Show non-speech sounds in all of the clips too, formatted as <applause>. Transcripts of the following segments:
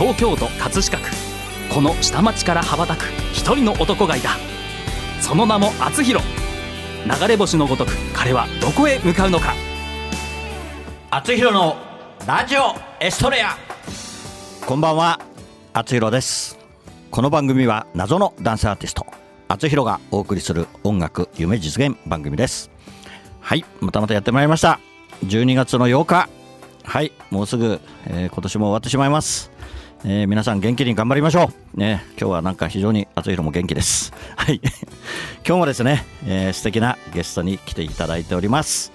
東京都葛飾区。この下町から羽ばたく一人の男がいた。その名も厚弘。流れ星のごとく彼はどこへ向かうのか。厚弘のラジオエストレア。こんばんは。厚弘です。この番組は謎のダンスアーティスト。厚弘がお送りする音楽夢実現番組です。はいまたまたやってまいりました。12月の8日。はいもうすぐ、えー今年も終わってしまいますえー皆さん元気に頑張りましょう。ね、今日はなんか非常に厚弘も元気です。<laughs> はい。<laughs> 今日もですね、えー素敵なゲストに来ていただいております。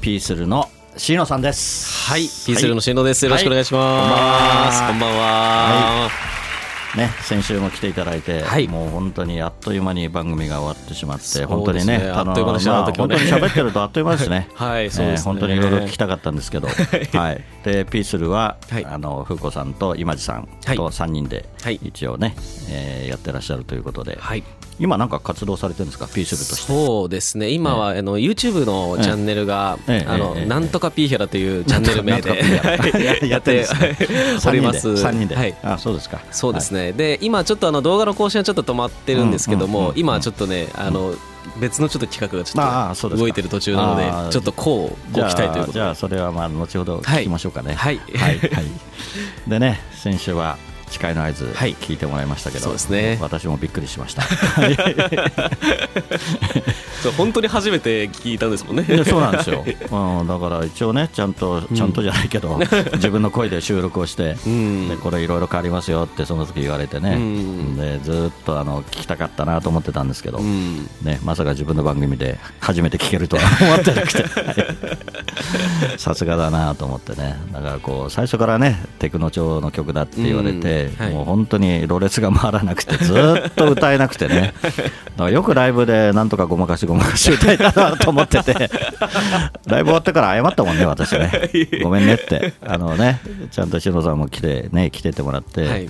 ピースルの椎野さんです。はい、ピースルの進藤です。よろしくお願いします。はいこんばんは。ね、先週も来ていただいて、はい。もう本当にあっという間に番組が終わってしまって、ね。本当にね、あっという間でしたまあ本当に喋ってるとあっという間ですね。<laughs> はいそうですね。本当にいろいろ聞きたかったんですけど、<laughs> はい。で、ピースルは、はい。あの、風子さんと今地さんはい。と3人ではい、一応ね、えーやってらっしゃるということで、はい。今なんか活動されてるんですか、ピースルとして。そうですね。今は、あの YouTube のチャンネルが、ええ。あの、ええ。なんとかピーヒャラというチャンネル名で。やっております。3人で。はい。あ、そうですか。そうですね、で今ちょっとあの動画の更新はちょっと止まってるんですけども、今はちょっとねあの別のちょっと企画がちょっと動いてる途中なのでちょっとこうご期待ということで。じゃあじゃあそれはまあ後ほど聞きましょうかね。はい。はい、<laughs> はい。でね先週は誓いの合図はい。聞いてもらいましたけど、そうですね。私もびっくりしました。<laughs> 本当に初めて聞いたんですもんね。そうなんですよ、うん、だから一応ねちゃんとちゃんとじゃないけど、<laughs> 自分の声で収録をして、うん。でこれいろいろ変わりますよってその時言われてね、うん。でずーっとあの聞きたかったなと思ってたんですけど、うん。ね、まさか自分の番組で初めて聞けるとは思ってなくて。さすがだなと思ってね。だからこう最初からねテクノ調の曲だって言われて、うんはい。もう本当にろれつが回らなくてずっと歌えなくてね。<laughs> よくライブでなんとかごまかしごまかし歌えたなと思ってて。ライブ終わってから謝ったもんね私ね。ごめんねって。あのねちゃんと篠さんも来てね来ててもらって、はい。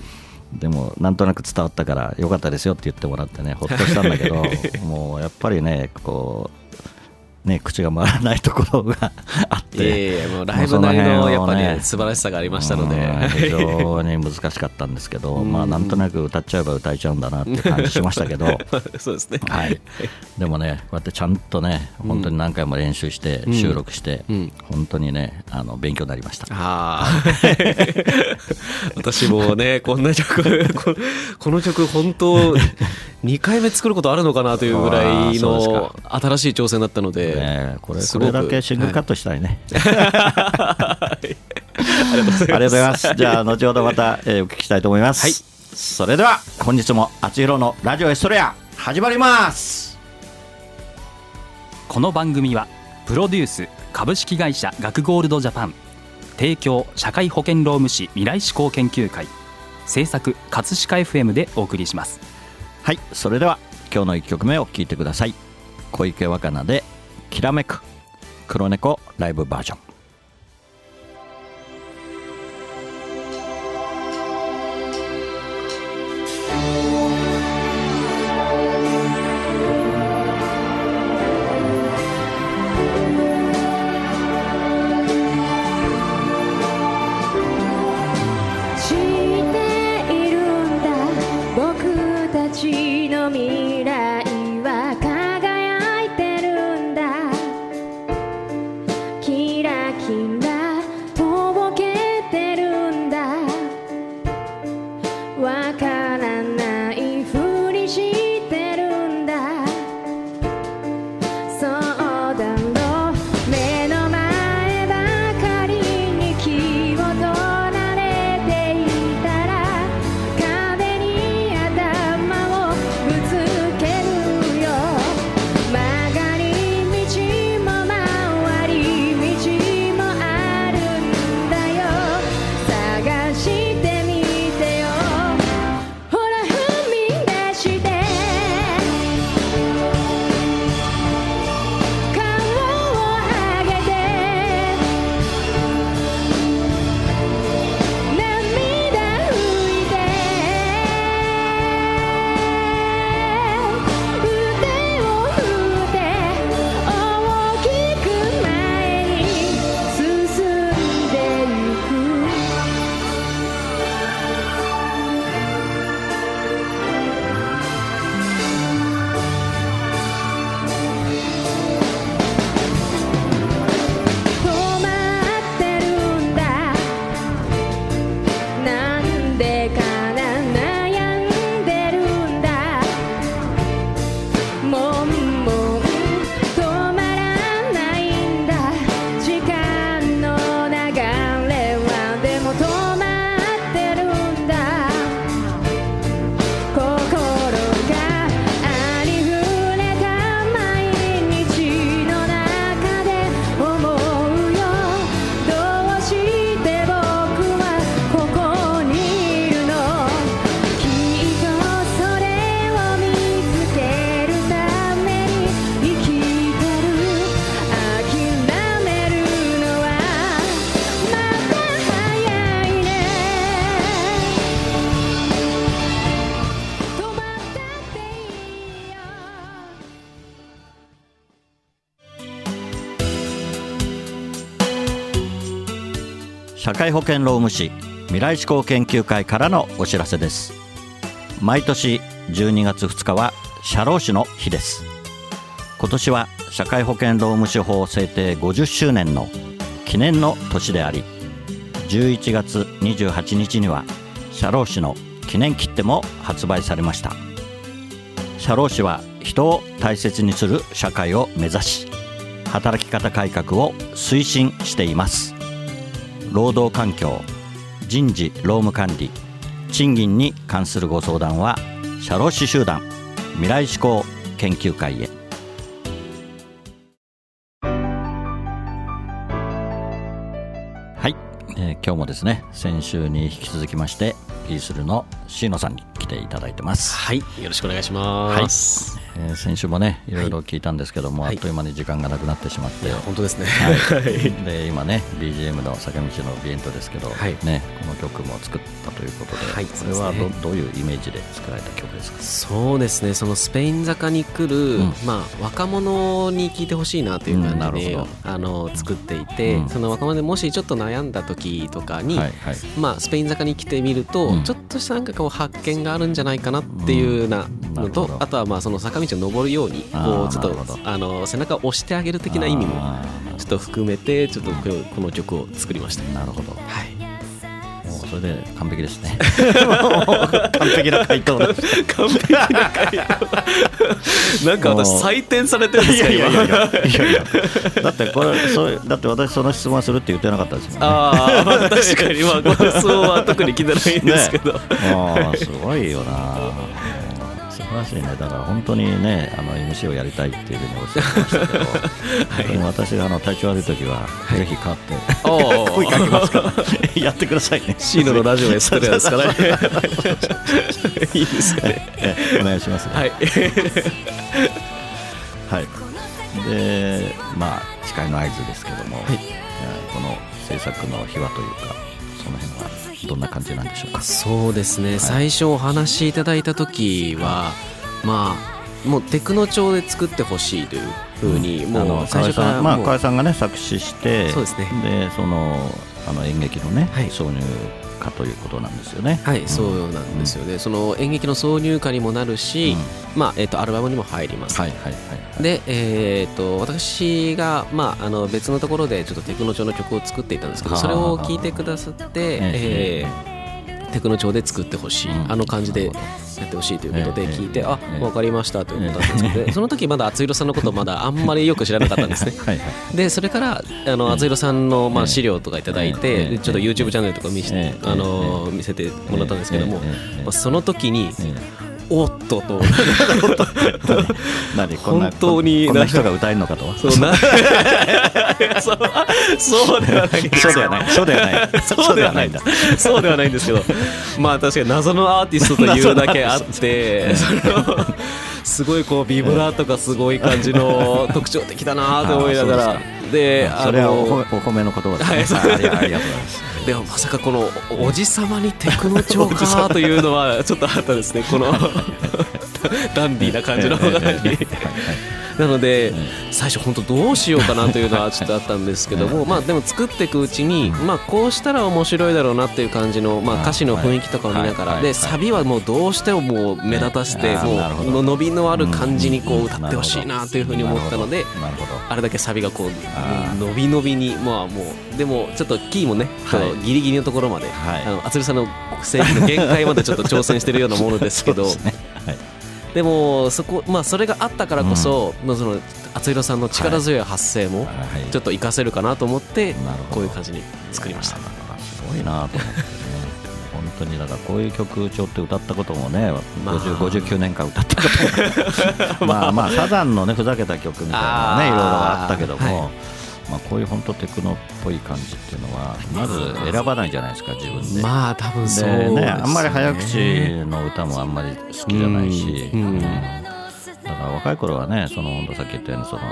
でもなんとなく伝わったからよかったですよって言ってもらってねほっとしたんだけど <laughs> もうやっぱりねこうね口が回らないところが <laughs> あって。やいやもうライブなりのやっぱり、ね、素晴らしさがありましたので。うん非常に難しかったんですけど <laughs> まあなんとなく歌っちゃえば歌えちゃうんだなって感じしましたけど。<laughs> そうですね。はい、でもね、こうやってちゃんとね、本当に何回も練習して、ん。収録して、うん。本当にね、あの勉強になりました。あー。私もねこんな曲ここの曲本当2回目作ることあるのかなというぐらいの新しい挑戦だったので、ね、これすごくこれだけシングルカットしたいね。ありがとうございますありがとうございます。じゃあ、後ほどまた、えーお聞きしたいと思います。はいそれでは、本日も、あつひろのラジオエストレア、始まります。この番組はプロデュース株式会社学ゴールドジャパン提供社会保険労務士未来志向研究会制作葛飾 FM でお送りしますはい、それでは、今日の一曲目を聴いてください。小池若菜で、きらめく、黒猫ライブバージョン。会保険労務士未来志向研究会からのお知らせです。毎年12月2日は社労士の日です。今年は社会保険労務士法制定50周年の記念の年であり11月28日には社労士の記念切手も発売されました。社労士は人を大切にする社会を目指し働き方改革を推進しています。労働環境人事労務管理賃金に関するご相談は社労士集団未来志向研究会へ。はい、えー今日もですね先週に引き続きましてピースルの椎野さんに来ていただいてます。はい。よろしくお願いします、えー先週もねい。ろいろ聞いたんですけども、はい。あっという間に時間がなくなってしまって、本当ですね。はい、<laughs> で今ね BGM の坂道のビエントですけど、はい。ね、この曲も作ったということで、はいこれはど,、どういうイメージで作られた曲ですか？そうですね。そのスペイン坂に来る、うん。まあ、若者に聞いてほしいなといううんな感じで、るほあの作っていて、うん。その若者でもしちょっと悩んだ時とかに、はいはい。まあ、スペイン坂に来てみると、うん。ちょっとしたなんかこう発見があるんじゃないかなっていうようなのと、あとはまあその坂道を登るようにこうちょっとあの背中を押してあげる的な意味もあちょっと含めてちょっとこのこの曲を作りました。ーなるほど。はい。もうそれで完璧ですね。<laughs> 完璧な回答完璧な回答。なんか私採点されてるんですか今。いやいやだってこれそうだって私その質問するって言ってなかったですもんね。ああ、まあ、確かにまあご質問は特に聞いてないんですけど、ああすごいよな。素晴らしいね。だから本当にねあの MC をやりたいっていうふうにおっしゃってましたけど、<laughs> 本当に私があの体調悪い時は、ぜひ代わってお声かけますから。<laughs> やってくださいね。シーノのラジオエストレアですからね。<laughs> いいですね。ええお願いしますねはい。はい。でまあ司会の合図ですけども、はい。えーこの制作の秘話というかその辺はどんな感じなんでしょうか？そうですね、最初お話しいただいた時はまあもうテクノ調で作ってほしいというふうに、あものう最初か河合さんさんがね作詞してそうですね。でそのあの演劇のね、はい。挿入歌ということなんですよね。はい、そうなんですよね、その演劇の挿入歌にもなるし、まあえっとアルバムにも入ります、はいはいはいはい。で、えー、と私が、まあ、あの別のところでちょっとテクノ調の曲を作っていたんですけどはあそれを聞いてくださって、ええーテクノ調で作ってほしい、うん。あの感じでやってほしいということでええ聞いて、ええあええ。分かりましたということなんですけど、でその時まだ厚弘さんのことまだあんまりよく知らなかったんですね。<laughs> でそれからあの厚弘さんの、まあ、ええ。資料とかいただいえて、ちょっと YouTube チャンネルとか見せて、ええ。あの見せてもらったんですけども、まあ、その時に、えおっとと。え <laughs> 何こんな本当にこんな人が歌えるのかと。そうな <laughs> そうそうではない。そうではない。そうではない。そうではない。んだ。そうではないんですけど、まあ確かに謎のアーティストというだけあって、<laughs> すごいこうビブラートがすごい感じの特徴的だなと思いながら。で、で、それはお褒のめお褒めの言葉ですね、はいありがとうございます。でもまさかこのおおじさまにテクノ調かというのはちょっとあったですね。この <laughs> ダンディーな感じの方がなので、最初本当どうしようかなというのはちょっとあったんですけども、まあでも作っていくうちに、まあこうしたら面白いだろうなっていう感じの、まあ歌詞の雰囲気とかを見ながら、で、サビはもうどうしてももう目立たせて、もう伸びのある感じにこう歌ってほしいなというふうに思ったので、なるほど。あれだけサビがこう伸び伸びにまあもうでもちょっとキーもね、ギリギリのところまで、はい。あの厚さんの声域の限界までちょっと挑戦してるようなものですけど <laughs> でもそこまあそれがあったからこそ、まあその厚弘さんの力強い発声もはい。ちょっと活かせるかなと思ってこういう感じに作りました。すごいなと思ってね。<laughs> 本当にだからこういう曲調って歌ったこともね、まあ。50 59年間歌ったことも。<laughs> まあまあサザンのねふざけた曲みたいなねいろいろあったけども、はまあこういう本当テクノっぽい感じっていうのは <laughs> まず選ばないじゃないですか自分で。まあ多分そうですでねね、あんまり早口の歌もあんまり好きじゃないし、うんうん。だから若い頃はね、その本当さっき言ったようにその、ん。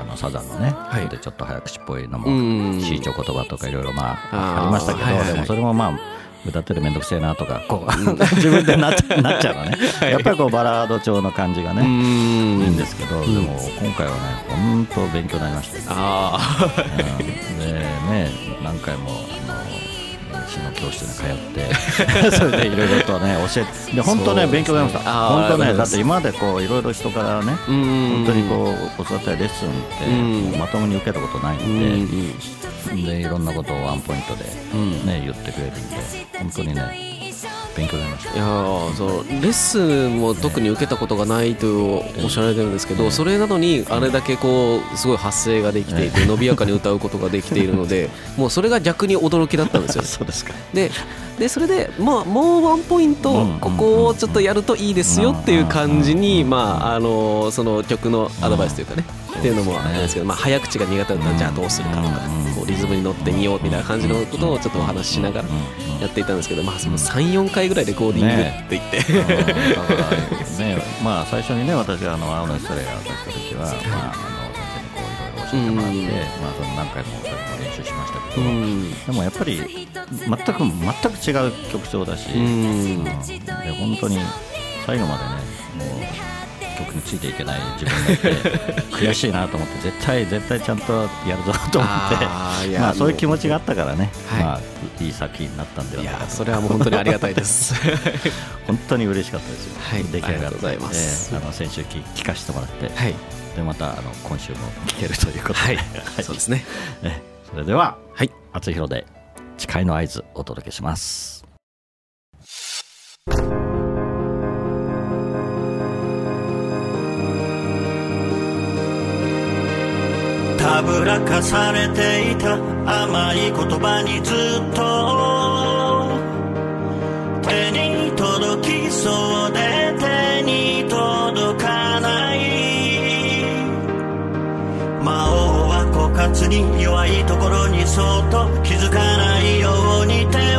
あのサザンのね、はい。でちょっと早口っぽいのも、うん。シーチョ言葉とかいろいろまあありましたけど、はいはいはい。でもそれもまあ歌ってるめんどくせえなとかこう自分でなっちゃなっちゃうのね、やっぱりこうバラード調の感じがね、ういいんんですけど、でも今回はね本当勉強になりました。よあうん。でね何回もあの教室に通って <laughs> それでいろいろとね教えてで本当ね勉強になりました。本当ねだって今までこういろいろ人からねうん。本当にこう教わったりレッスンってまともに受けたことないうんんででいろんなことをワンポイントでうん。ね言ってくれるんで本当にね勉強になりました。いやーそうレッスンも特に受けたことがないとおっしゃられてるんですけどそれなのにあれだけこうすごい発声ができていて伸びやかに歌うことができているので <laughs> もうそれが逆に驚きだったんですよ。ねそうですか。ででそれで、まあ、もうワンポイントうん。ここをちょっとやるといいですよっていう感じに、うん。まあ、あのその曲のアドバイスというかね、っていうのもあるんですけど、まあ、早口が苦手だったらじゃあどうするかとか、こうリズムに乗ってみようみたいな感じのことをちょっとお話ししながらやっていたんですけど、まあ、その34回ぐらいレコーディングって言って、だからね、まあ最初にね、私があの青のストレイを出した時は、まああの先生にこういろいろ教えてもらって、うんまあその何回もそれも練習しましたけど、うん。でもやっぱり全く全く違う曲調だし、で本当に最後までね、もう曲についていけない自分がいて悔しいなと思って絶対絶対ちゃんとやるぞと思ってまあそういう気持ちがあったからね、はい。まあいい作品になったんではいないかと。やそれはもう本当にありがたいです。<laughs> 本当に嬉しかったですよ、はい出来上がって。ええあの先週聞聞かせてもらって、はい、でまたあの今週も聞けるということで、はい。はい。そうですね。ええそれでははい、厚弘で誓いの合図お届けしますたぶらかされていた。甘い言葉にずっと。手に届きそうで手に届かない。魔王は枯渇に弱いところにそっと気づかないように。手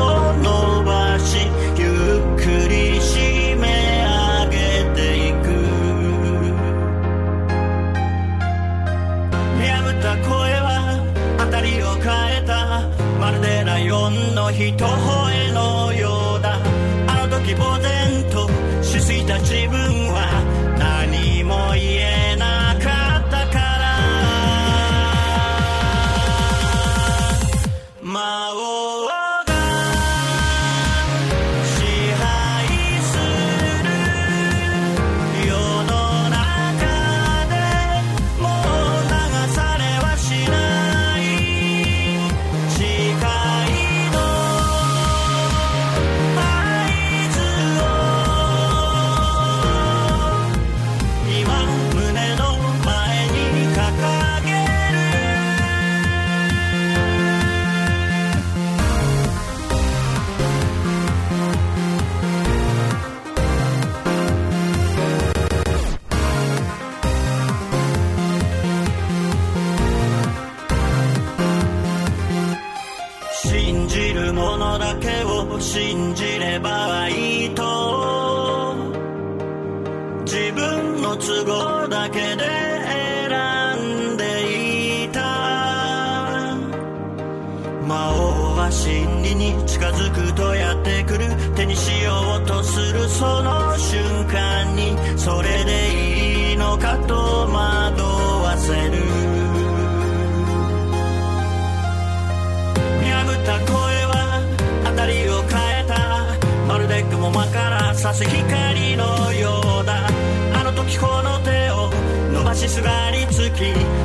間から差す光のようだ。あの時この手を伸ばしすがりつき。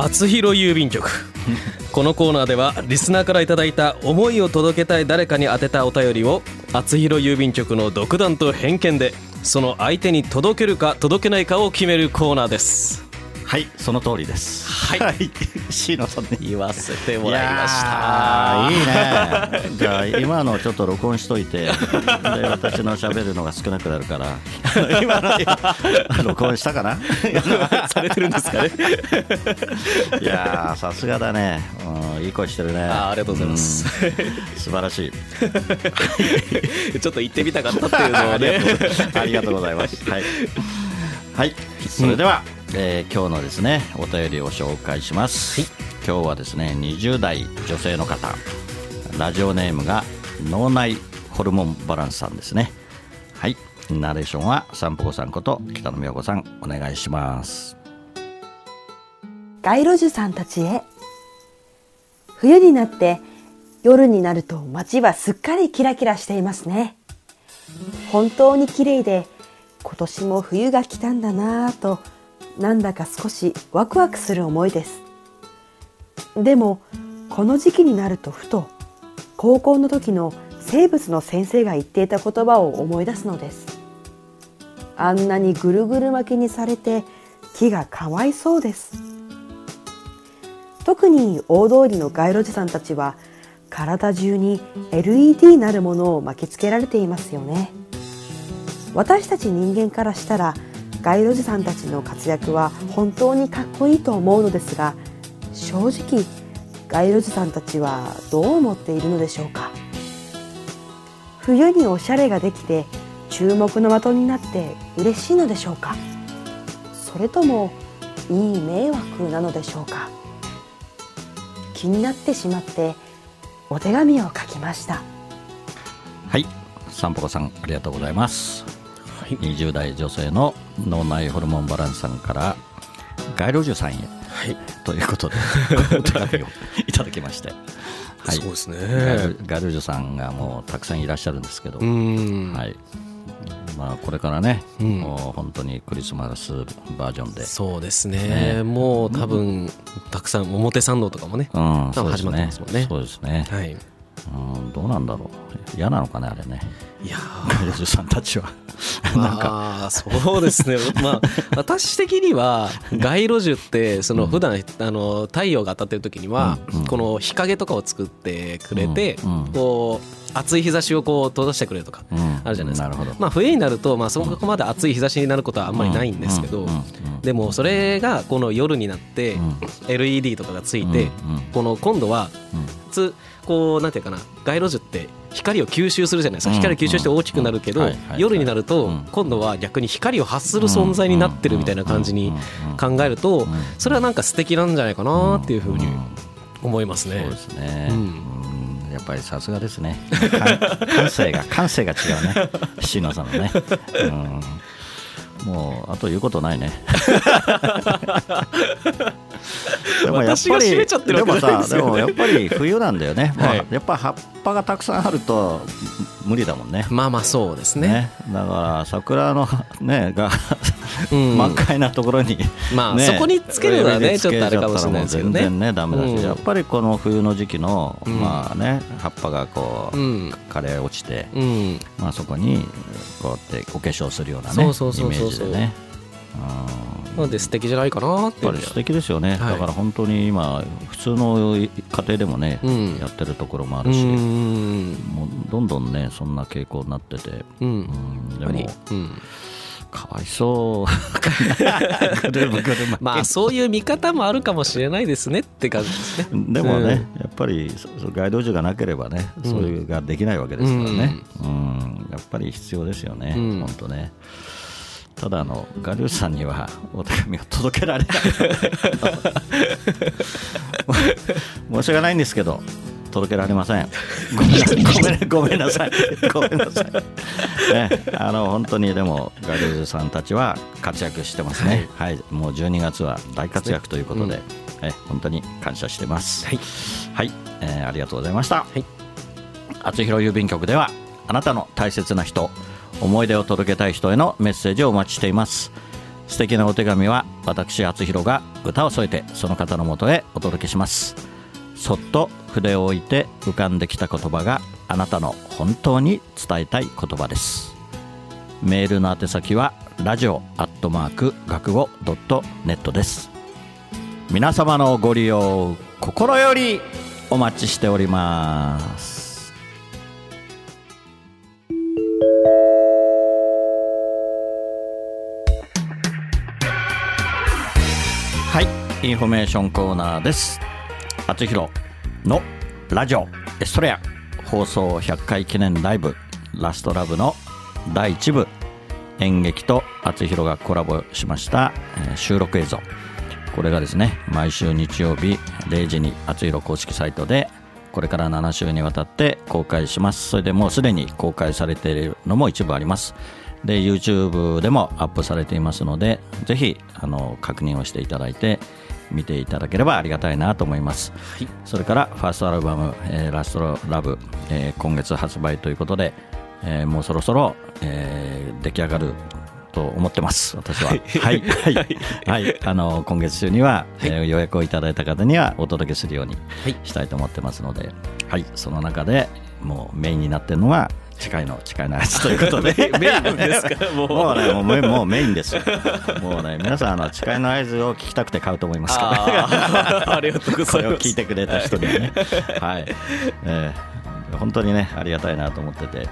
厚広郵便局。このコーナーではリスナーから頂いた思いを届けたい誰かに宛てたお便りを厚広郵便局の独断と偏見でその相手に届けるか届けないかを決めるコーナーです。はいその通りです。はい。椎野さんね言わせてもらいました。いいいね。じゃあ今のちょっと録音しといて。で私の喋るのが少なくなるから。今の録音したかな？されてるんですかね？いやーさすがだね、うん、いい声してるね。あーありがとうございます。うん。素晴らしい。ちょっと行ってみたかったっていうのはね。<laughs> ありがとうございます。はい。はい、それでは、えー今日のですね、お便りを紹介します。今日はですね、20代女性の方、ラジオネームが脳内ホルモンバランスさんですね。はい、ナレーションは散歩子さんこと北野美代子さん、お願いします。街路樹さんたちへ冬になって夜になると街はすっかりキラキラしていますね本当に綺麗で今年も冬が来たんだなぁとなんだか少しワクワクする思いです。でもこの時期になるとふと高校の時の生物の先生が言っていた言葉を思い出すのです。あんなにぐるぐる巻きにされて木がかわいそうです。特に大通りの街路樹さんたちは体中に LED なるものを巻きつけられていますよね。私たち人間からしたら街路樹さんたちの活躍は本当にかっこいいと思うのですが正直街路樹さんたちはどう思っているのでしょうか？冬におしゃれができて注目の的になって嬉しいのでしょうか？それともいい迷惑なのでしょうか？気になってしまってお手紙を書きました。はい、散歩子さん、ありがとうございます。はい20代女性の脳内ホルモンバランスさんから街路樹さんへ。はい。ということでお手紙をいただきまして、はい、そうですね。ガルガルージュさんがもうたくさんいらっしゃるんですけど、はい。まあ、これからね、うん。もう本当にクリスマスバージョンで、そうですね。ね。もう多分たくさん表参道とかもねうん、多分始まってますもんね。そうですね、はいうん、どうなんだろう、嫌なのかね、あれね、いやー。<laughs> ジュさんたちは。なんか、まあそうですね。<laughs> まあ私的には街路樹ってその普段あの太陽が当たってる時にはうんうん。この日陰とかを作ってくれてうんうん。こう暑い日差しをこう閉ざしてくれるとかうん。あるじゃないですか。なるほど、まあ冬になるとまあそこまで暑い日差しになることはあんまりないんですけどうん。うん。うん。でもそれがこの夜になってうん。LED とかがついてうん。うん。この今度はうんこうなんていうかな街路樹って光を吸収するじゃないですか。うん。光を吸収して大きくなるけど夜になるとうん。今度は逆に光を発する存在になってるみたいな感じに考えるとん。それはなんか素敵なんじゃないかなっていうふうにん。思いますね。そうですね、やっぱりさすがですね。感 <laughs> 感性が感性が違うね。椎野さんのね、うん、もうあと言うことないね <laughs> でもやっ私がぱりでもさでもやっぱり冬なんだよね、まあはいやっぱ葉っぱがたくさんあると無理だもんね。まあまあそうですね。だから桜のねがうん。満開なところに、ねまあそこにつけるのはねちょっとあれかもしれないですけどね。全然ねダメだし、うん。やっぱりこの冬の時期の、うん。まあね葉っぱがこう、うん。枯れ落ちて、うん。まあそこにこうやってお化粧するようなねイメージでねなので素敵じゃないかなってやっぱり素敵ですよね、はい。だから本当に今普通の家庭でもね、うん。やってるところもあうるし、ん。もうどんどんねそんな傾向になってて、うん。うん。でもうん。かわいそう。<laughs> まあそういう見方もあるかもしれないですねって感じですね。でもね、やっぱり街道樹がなければね、うん。そういうができないわけですからね、うん。やっぱり必要ですよね、うん。本当ね。ただあの、ガリュウさんにはお手紙を届けられない。<laughs> 申し訳ないんですけど、届けられません。ごめんなさい、ごめんなさい、ごめんなさい。ね、あの本当にでも、ガリュウさんたちは活躍してますね、はい。もう12月は大活躍ということで、え本当に感謝してます。はい。はい、えーありがとうございました。はい。厚弘郵便局ではあなたの大切な人思い出を届けたい人へのメッセージをお待ちしています。素敵なお手紙は私厚弘が歌を添えてその方のもとへお届けします。そっと筆を置いて浮かんできた言葉があなたの本当に伝えたい言葉です。メールの宛先はラジオアットマーク学語ドットネットです。皆様のご利用心よりお待ちしております。はいインフォメーションコーナーです。厚弘のラジオエストレア。放送100回記念ライブ。ラストラブの第1部。演劇と厚弘がコラボしました、収録映像。これがですね毎週日曜日0時に厚弘公式サイトでこれから7週にわたって公開します。それでもうすでに公開されているのも一部あります。で YouTube でもアップされていますのでぜひあの確認をしていただいて見ていただければありがたいなと思います、それからファーストアルバム「えーラストラブ、えー今月発売ということで、えーもうそろそろ、えー出来上がると思ってます。私は。はい。はい。はい。あの今月中には、えー予約をいただいた方にはお届けするようにしたいと思ってますので、はい、その中でもうメインになってるのは近いの近いのやつということで。<laughs> メインですかもう。もうねもうメもうメインですよ。もうね皆さんあの誓いの合図を聞きたくて買うと思いますから。あ <laughs> りがとうごこざいます。れを聞いてくれた人にはねはい、えー本当にねありがたいなと思ってて。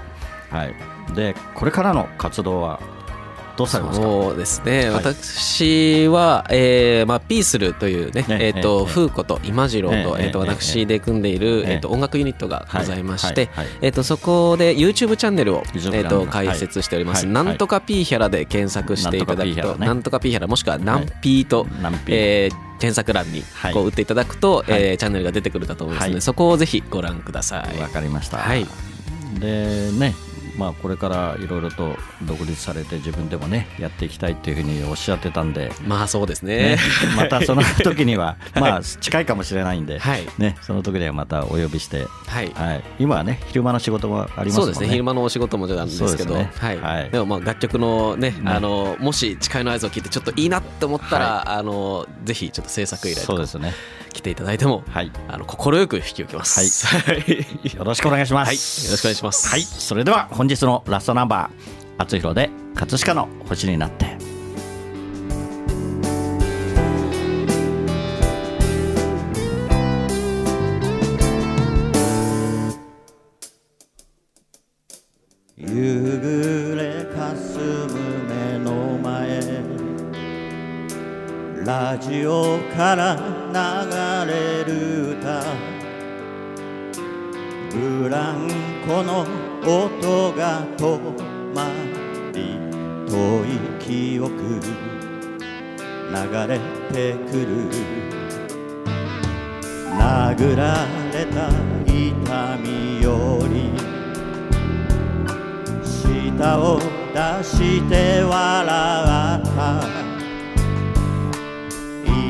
はい。でこれからの活動はどうされますか？そうですね、はい。私は、えーまあ、ピースルというね、ねえっ、と、ええフーコと今次郎と、えええっ、と、ええ私で組んでいる、ええ。えっ、と、音楽ユニットがございまして、はいはいはい。えっ、と、そこで YouTube チャンネルを、えっ、と、開設しております。はいなんとかピーヒャラで検索していただくと、なんとかピーヒャラもしくはナンピーと、ナンピー。えー検索欄にはい。こう打っていただくと、はい。えーチャンネルが出てくるかと思いますので、はい。そこをぜひご覧ください。わかりました、はい。でねまあこれからいろいろと独立されて自分でもねやっていきたいっていうふうにおっしゃってたんで、まあそうですね。ね。、またその <laughs> 時にはまあ近いかもしれないんで、はい。ね、その時にはまたお呼びして、はい。はい、今はね昼間の仕事もありますね。そうですね。昼間のお仕事もなんですけどはい。はい。でもまあ楽曲のねね。あのもし誓いの合図を聞いてちょっといいなって思ったら、あのぜひちょっと制作依頼とか。そうですね来ていただいてもはい。あの快く引き受けます。はい、よよろしくお願いします、ろしくお願いします。はい、それでは本日のラストナンバー「厚弘で葛飾の星になって」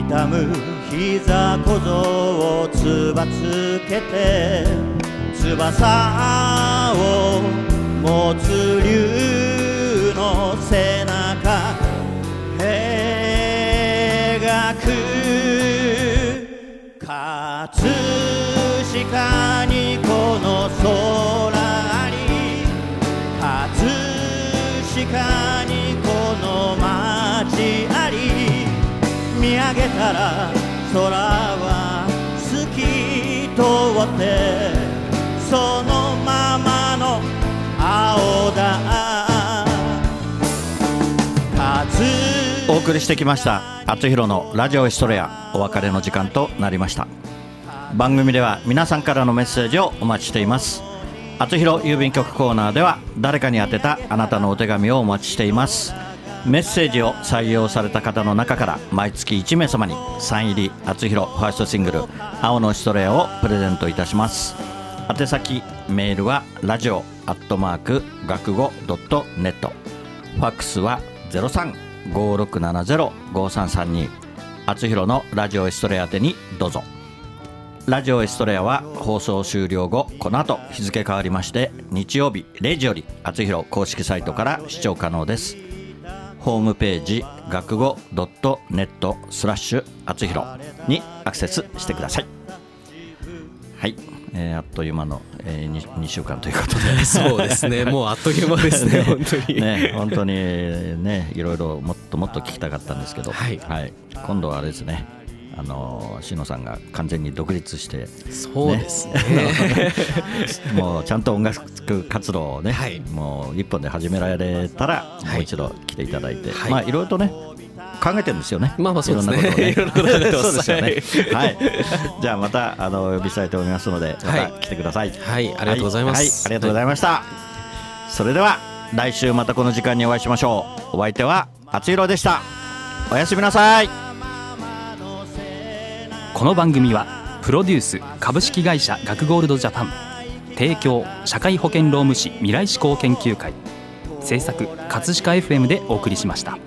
痛む膝小僧をつばつけて翼を持つ竜の背中から空は透き通ってそのままの青だ。お送りしてきました厚弘のラジオヒストレアお別れの時間となりました。番組では皆さんからのメッセージをお待ちしています。厚弘郵便局コーナーでは誰かに宛てたあなたのお手紙をお待ちしています。メッセージを採用された方の中から毎月1名様にサイン入り厚弘ファーストシングル「青のシトレア」をプレゼントいたします。宛先メールはラジオアットマーク学語ドットネット。ファックスは0356705332厚弘のラジオエストレア宛てにどうぞ。ラジオエストレアは放送終了後この後日付変わりまして日曜日0時より厚弘公式サイトから視聴可能です。ホームページ学語 .net スラッシュ厚弘にアクセスしてください。はい、えーあっという間の、え 2, 2週間ということで。<laughs> そうですね。もうあっという間ですね <laughs> 本当に。ね本当にねいろいろもっともっと聞きたかったんですけど、はい。今度はあれですねあのしのさんが完全に独立してそうですね <laughs> もうちゃんと音楽活動をね、はいもう一本で始められたら、はいもう一度来ていただいて、はいまあいろいろとね考えてるんですよね。まあまあそうですねいろんなことをね。<laughs> そうですよね。はい。じゃあまたあのお呼びしたいと思いますので、まはいた来てください。はいありがとうございますはい、ありがとうございました。それでは来週またこの時間にお会いしましょう。お相手はあつひろでした。おやすみなさい。この番組はプロデュース株式会社学ゴールドジャパン提供社会保険労務士未来志向研究会制作葛飾 FM でお送りしました。も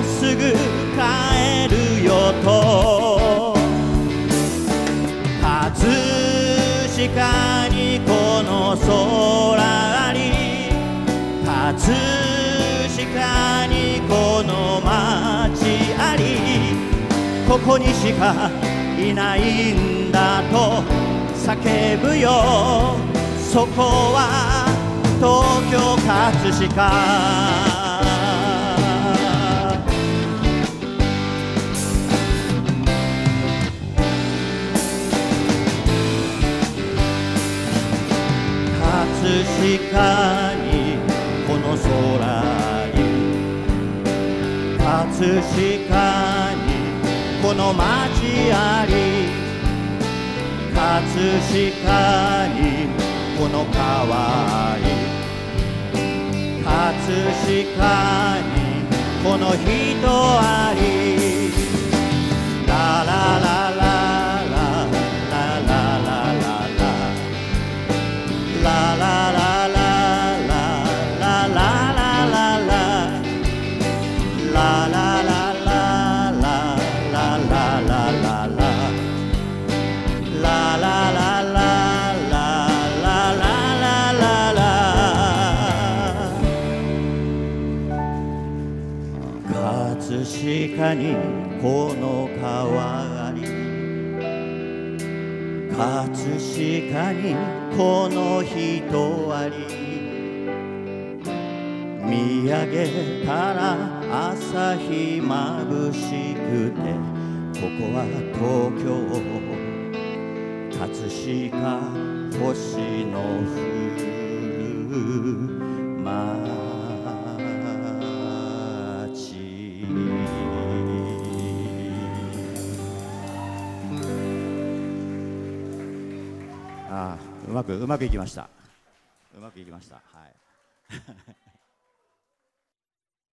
うすぐ帰るよと葛飾にこの空に葛飾にこのりここにしかいないんだと叫ぶよ。そこは東京葛飾。葛飾葛飾にこの街あり葛飾にこの川に葛飾にこの人あり飾にこの川あり葛飾にこの人あり見上げたら朝日まぶしくてここは東京葛飾星の降まくうまくいきました。うまくいきました。はい。